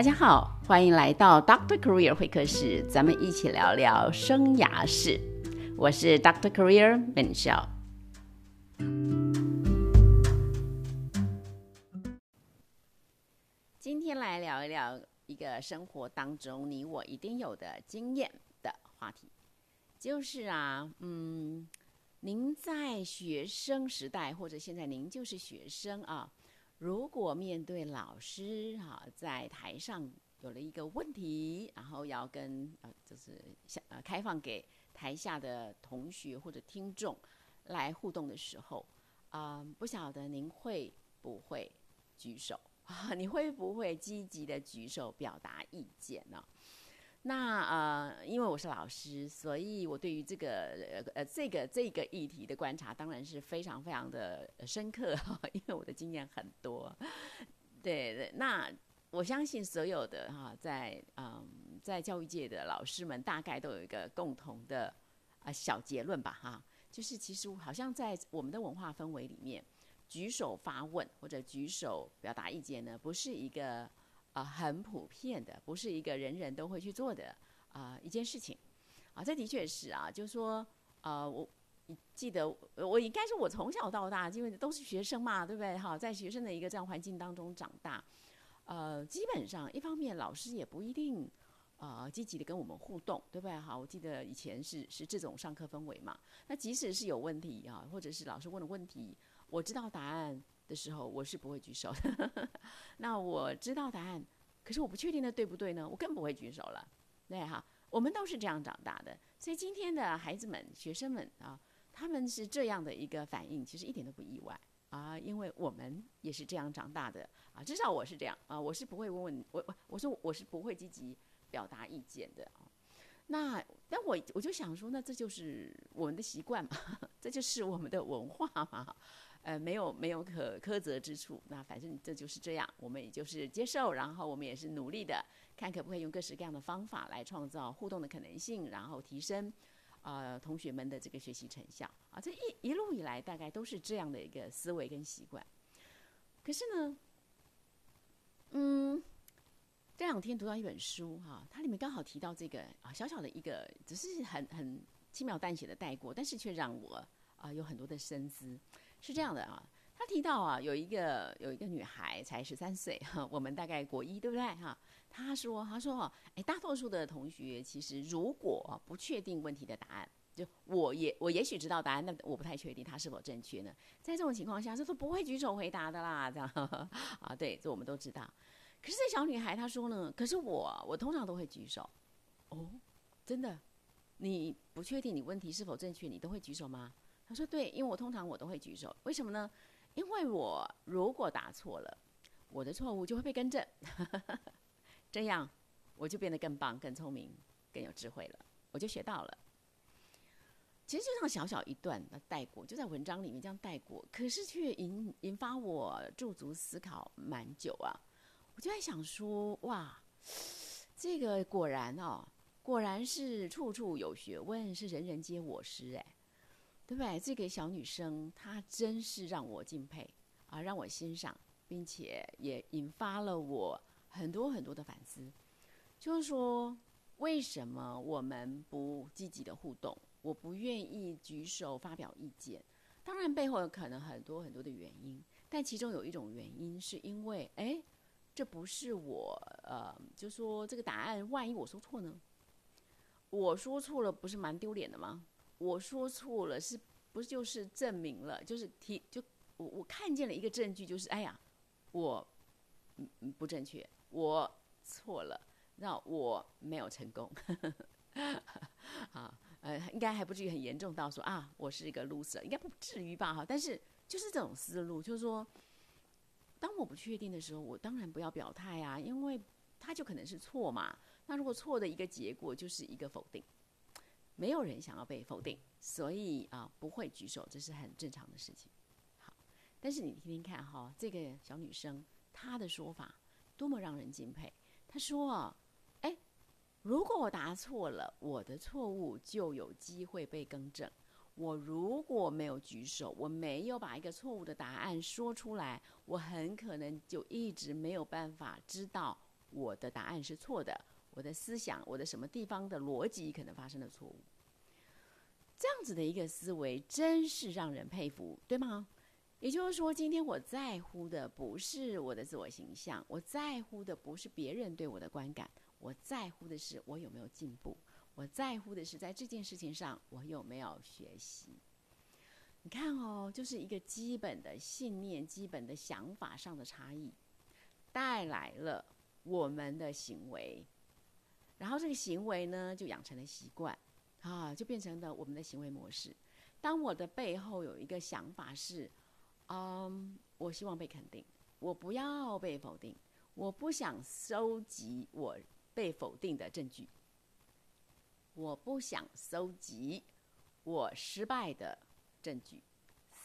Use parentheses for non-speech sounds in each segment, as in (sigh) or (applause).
大家好，欢迎来到 Doctor Career 会客室，咱们一起聊聊生涯事。我是 Doctor Career 本笑。今天来聊一聊一个生活当中你我一定有的经验的话题，就是啊，嗯，您在学生时代，或者现在您就是学生啊。如果面对老师哈，在台上有了一个问题，然后要跟呃，就是向呃开放给台下的同学或者听众来互动的时候，啊，不晓得您会不会举手啊？(laughs) 你会不会积极的举手表达意见呢？那呃，因为我是老师，所以我对于这个呃呃这个这个议题的观察，当然是非常非常的深刻，(laughs) 因为我的经验很多。对对，那我相信所有的哈，在嗯在教育界的老师们，大概都有一个共同的啊小结论吧哈，就是其实好像在我们的文化氛围里面，举手发问或者举手表达意见呢，不是一个。啊，很普遍的，不是一个人人都会去做的啊一件事情，啊，这的确是啊，就是说，啊，我记得我应该是我从小到大，因为都是学生嘛，对不对？哈，在学生的一个这样环境当中长大，呃，基本上一方面老师也不一定啊积极的跟我们互动，对不对？哈，我记得以前是是这种上课氛围嘛，那即使是有问题啊，或者是老师问的问题，我知道答案。的时候，我是不会举手的。(laughs) 那我知道答案，可是我不确定的对不对呢？我更不会举手了。对哈，我们都是这样长大的，所以今天的孩子们、学生们啊，他们是这样的一个反应，其实一点都不意外啊，因为我们也是这样长大的啊。至少我是这样啊，我是不会问问我，我说我是不会积极表达意见的啊。那但我我就想说，那这就是我们的习惯嘛，(laughs) 这就是我们的文化嘛。呃，没有没有可苛责之处。那反正这就是这样，我们也就是接受，然后我们也是努力的，看可不可以用各式各样的方法来创造互动的可能性，然后提升呃同学们的这个学习成效啊。这一一路以来，大概都是这样的一个思维跟习惯。可是呢，嗯，这两天读到一本书哈，它里面刚好提到这个啊，小小的一个，只是很很轻描淡写的带过，但是却让我啊有很多的深思。是这样的啊，他提到啊，有一个有一个女孩才十三岁哈，(laughs) 我们大概国一对不对哈？他说他说哦，哎，大多数的同学其实如果不确定问题的答案，就我也我也许知道答案，那我不太确定它是否正确呢。在这种情况下，这都不会举手回答的啦，这样 (laughs) 啊？对，这我们都知道。可是这小女孩她说呢，可是我我通常都会举手。哦，真的？你不确定你问题是否正确，你都会举手吗？他说：“对，因为我通常我都会举手，为什么呢？因为我如果答错了，我的错误就会被更正，(laughs) 这样我就变得更棒、更聪明、更有智慧了，我就学到了。其实就像小小一段的带过，就在文章里面这样带过，可是却引引发我驻足思考蛮久啊。我就在想说，哇，这个果然哦，果然是处处有学问，是人人皆我师哎。”对不对？这个小女生她真是让我敬佩啊，让我欣赏，并且也引发了我很多很多的反思。就是说，为什么我们不积极的互动？我不愿意举手发表意见。当然，背后有可能很多很多的原因，但其中有一种原因是因为，哎，这不是我，呃，就说这个答案，万一我说错呢？我说错了，不是蛮丢脸的吗？我说错了，是不是就是证明了？就是提就我我看见了一个证据，就是哎呀，我嗯不正确，我错了，那我没有成功。(laughs) 啊，呃，应该还不至于很严重到说啊，我是一个 loser，应该不至于吧？哈，但是就是这种思路，就是说，当我不确定的时候，我当然不要表态啊，因为他就可能是错嘛。那如果错的一个结果就是一个否定。没有人想要被否定，所以啊不会举手，这是很正常的事情。好，但是你听听看哈，这个小女生她的说法多么让人敬佩。她说，哎，如果我答错了，我的错误就有机会被更正。我如果没有举手，我没有把一个错误的答案说出来，我很可能就一直没有办法知道我的答案是错的，我的思想，我的什么地方的逻辑可能发生了错误。这样子的一个思维，真是让人佩服，对吗？也就是说，今天我在乎的不是我的自我形象，我在乎的不是别人对我的观感，我在乎的是我有没有进步，我在乎的是在这件事情上我有没有学习。你看哦，就是一个基本的信念、基本的想法上的差异，带来了我们的行为，然后这个行为呢，就养成了习惯，啊，就变成了我们的行为模式。当我的背后有一个想法是。嗯，我希望被肯定，我不要被否定，我不想收集我被否定的证据，我不想收集我失败的证据，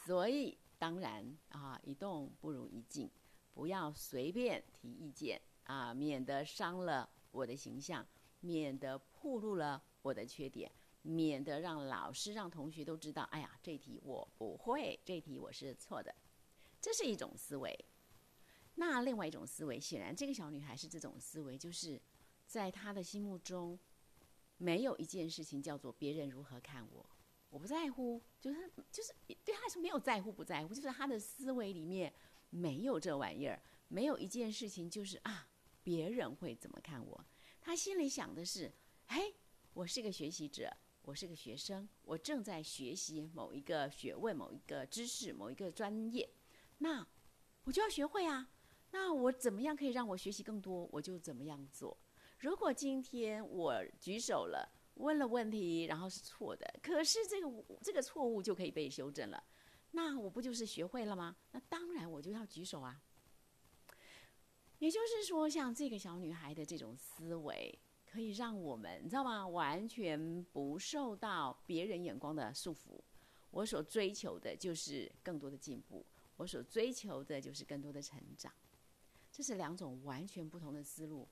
所以当然啊，一动不如一静，不要随便提意见啊，免得伤了我的形象，免得暴露了我的缺点。免得让老师、让同学都知道，哎呀，这题我不会，这题我是错的，这是一种思维。那另外一种思维，显然这个小女孩是这种思维，就是在她的心目中，没有一件事情叫做别人如何看我，我不在乎，就是就是对她来说没有在乎不在乎，就是她的思维里面没有这玩意儿，没有一件事情就是啊，别人会怎么看我？她心里想的是，嘿，我是个学习者。我是个学生，我正在学习某一个学问、某一个知识、某一个专业，那我就要学会啊。那我怎么样可以让我学习更多，我就怎么样做。如果今天我举手了，问了问题，然后是错的，可是这个这个错误就可以被修正了，那我不就是学会了吗？那当然我就要举手啊。也就是说，像这个小女孩的这种思维。可以让我们，你知道吗？完全不受到别人眼光的束缚。我所追求的就是更多的进步，我所追求的就是更多的成长。这是两种完全不同的思路，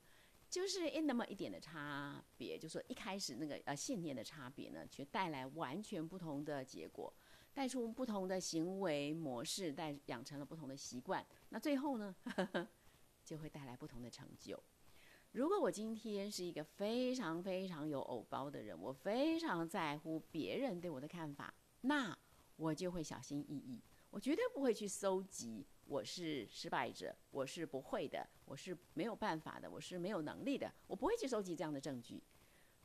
就是一那么一点的差别，就说一开始那个呃信念的差别呢，却带来完全不同的结果，带出不同的行为模式，带养成了不同的习惯。那最后呢，(laughs) 就会带来不同的成就。如果我今天是一个非常非常有偶包的人，我非常在乎别人对我的看法，那我就会小心翼翼，我绝对不会去搜集我是失败者，我是不会的，我是没有办法的，我是没有能力的，我不会去收集这样的证据，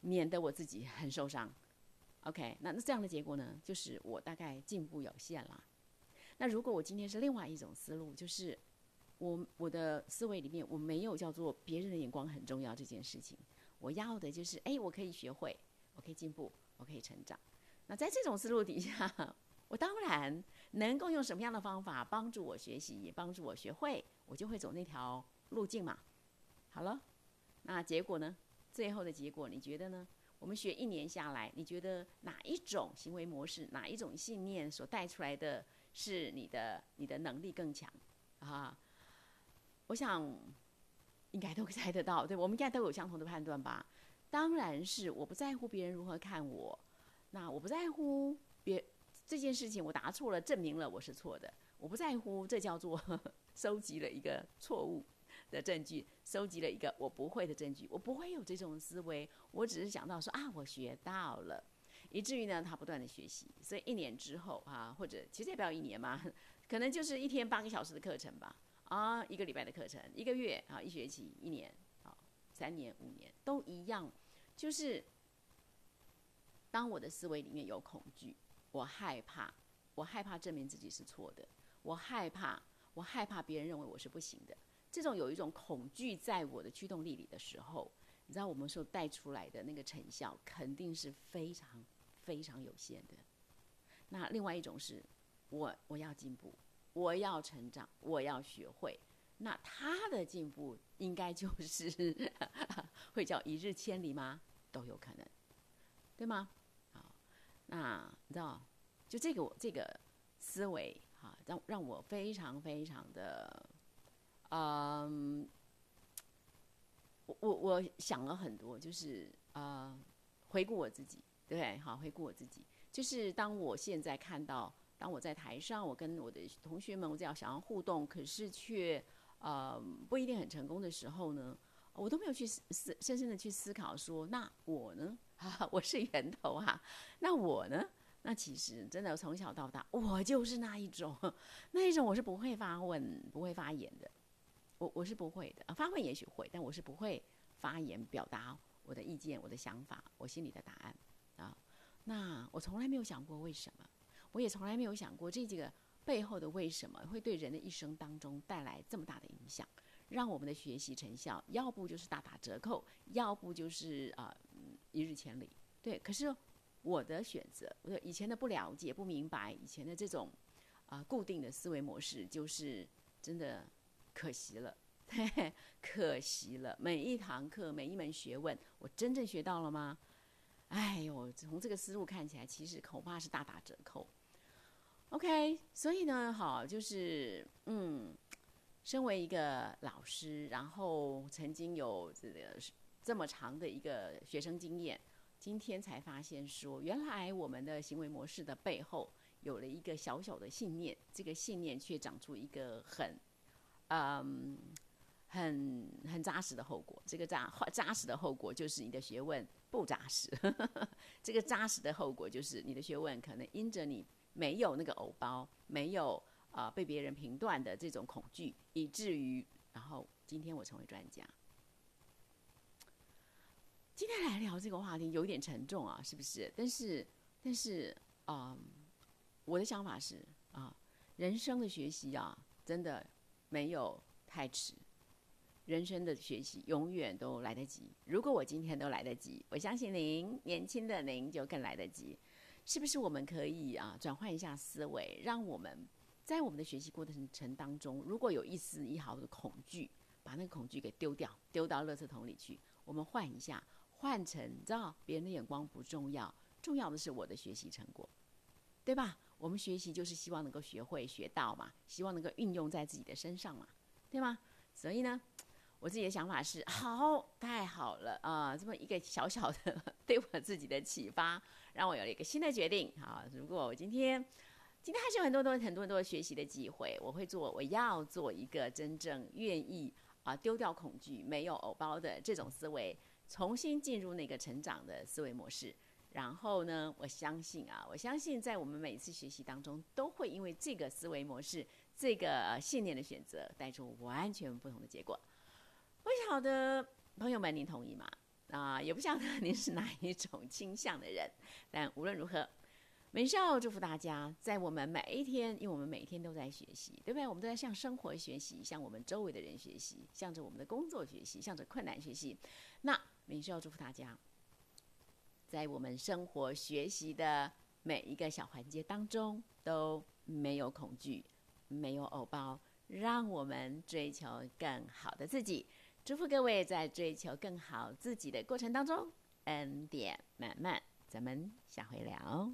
免得我自己很受伤。OK，那那这样的结果呢，就是我大概进步有限了。那如果我今天是另外一种思路，就是。我我的思维里面，我没有叫做别人的眼光很重要这件事情。我要的就是，哎，我可以学会，我可以进步，我可以成长。那在这种思路底下，我当然能够用什么样的方法帮助我学习，帮助我学会，我就会走那条路径嘛。好了，那结果呢？最后的结果你觉得呢？我们学一年下来，你觉得哪一种行为模式，哪一种信念所带出来的是你的你的能力更强啊？我想，应该都 (laughs) 猜得到，对我们应该都有相同的判断吧？当然是我不在乎别人如何看我，那我不在乎别这件事情我答错了，证明了我是错的，我不在乎，这叫做 (laughs) 收集了一个错误的证据，收集了一个我不会的证据，我不会有这种思维，我只是想到说啊，我学到了，以至于呢，他不断的学习，所以一年之后啊，或者其实也不要一年嘛，可能就是一天八个小时的课程吧。啊，一个礼拜的课程，一个月啊，一学期，一年，啊，三年、五年都一样，就是当我的思维里面有恐惧，我害怕，我害怕证明自己是错的，我害怕，我害怕别人认为我是不行的，这种有一种恐惧在我的驱动力里的时候，你知道我们所带出来的那个成效肯定是非常非常有限的。那另外一种是，我我要进步。我要成长，我要学会。那他的进步应该就是 (laughs) 会叫一日千里吗？都有可能，对吗？好，那你知道，就这个我这个思维哈，让让我非常非常的，嗯，我我我想了很多，就是呃，回顾我自己，对，好，回顾我自己，就是当我现在看到。当我在台上，我跟我的同学们，我只要想要互动，可是却呃不一定很成功的时候呢，我都没有去思深深的去思考说，那我呢？(laughs) 啊，我是源头哈，那我呢？那其实真的从小到大，我就是那一种，那一种我是不会发问、不会发言的。我我是不会的，发问也许会，但我是不会发言表达我的意见、我的想法、我心里的答案啊。那我从来没有想过为什么，我也从来没有想过这几个背后的为什么会对人的一生当中带来这么大的影响，让我们的学习成效要不就是大打折扣，要不就是啊一日千里。对，可是我的选择，我以前的不了解、不明白，以前的这种啊固定的思维模式，就是真的。可惜了，可惜了。每一堂课，每一门学问，我真正学到了吗？哎呦，从这个思路看起来，其实恐怕是大打折扣。OK，所以呢，好，就是嗯，身为一个老师，然后曾经有这个这么长的一个学生经验，今天才发现说，原来我们的行为模式的背后有了一个小小的信念，这个信念却长出一个很。嗯，很很扎实的后果。这个扎扎实的后果就是你的学问不扎实呵呵。(laughs) 这个扎实的后果就是你的学问可能因着你没有那个藕包，没有啊被别人评断的这种恐惧，以至于然后今天我成为专家。今天来聊这个话题有一点沉重啊，是不是？但是但是啊，我的想法是啊，人生的学习啊，真的。没有太迟，人生的学习永远都来得及。如果我今天都来得及，我相信您年轻的您就更来得及。是不是我们可以啊转换一下思维，让我们在我们的学习过程程当中，如果有一丝一毫的恐惧，把那个恐惧给丢掉，丢到垃圾桶里去。我们换一下，换成你知道别人的眼光不重要，重要的是我的学习成果，对吧？我们学习就是希望能够学会学到嘛，希望能够运用在自己的身上嘛，对吗？所以呢，我自己的想法是，好，太好了啊！这么一个小小的对我自己的启发，让我有了一个新的决定。好，如果我今天今天还是有很多多很多很多学习的机会，我会做，我要做一个真正愿意啊丢掉恐惧、没有偶包的这种思维，重新进入那个成长的思维模式。然后呢，我相信啊，我相信在我们每次学习当中，都会因为这个思维模式、这个信念的选择，带出完全不同的结果。不晓得朋友们，您同意吗？啊，也不晓得您是哪一种倾向的人。但无论如何，美少祝福大家，在我们每一天，因为我们每一天都在学习，对不对？我们都在向生活学习，向我们周围的人学习，向着我们的工作学习，向着困难学习。那美少祝福大家。在我们生活学习的每一个小环节当中，都没有恐惧，没有偶包，让我们追求更好的自己。祝福各位在追求更好自己的过程当中，恩典满满。咱们下回聊。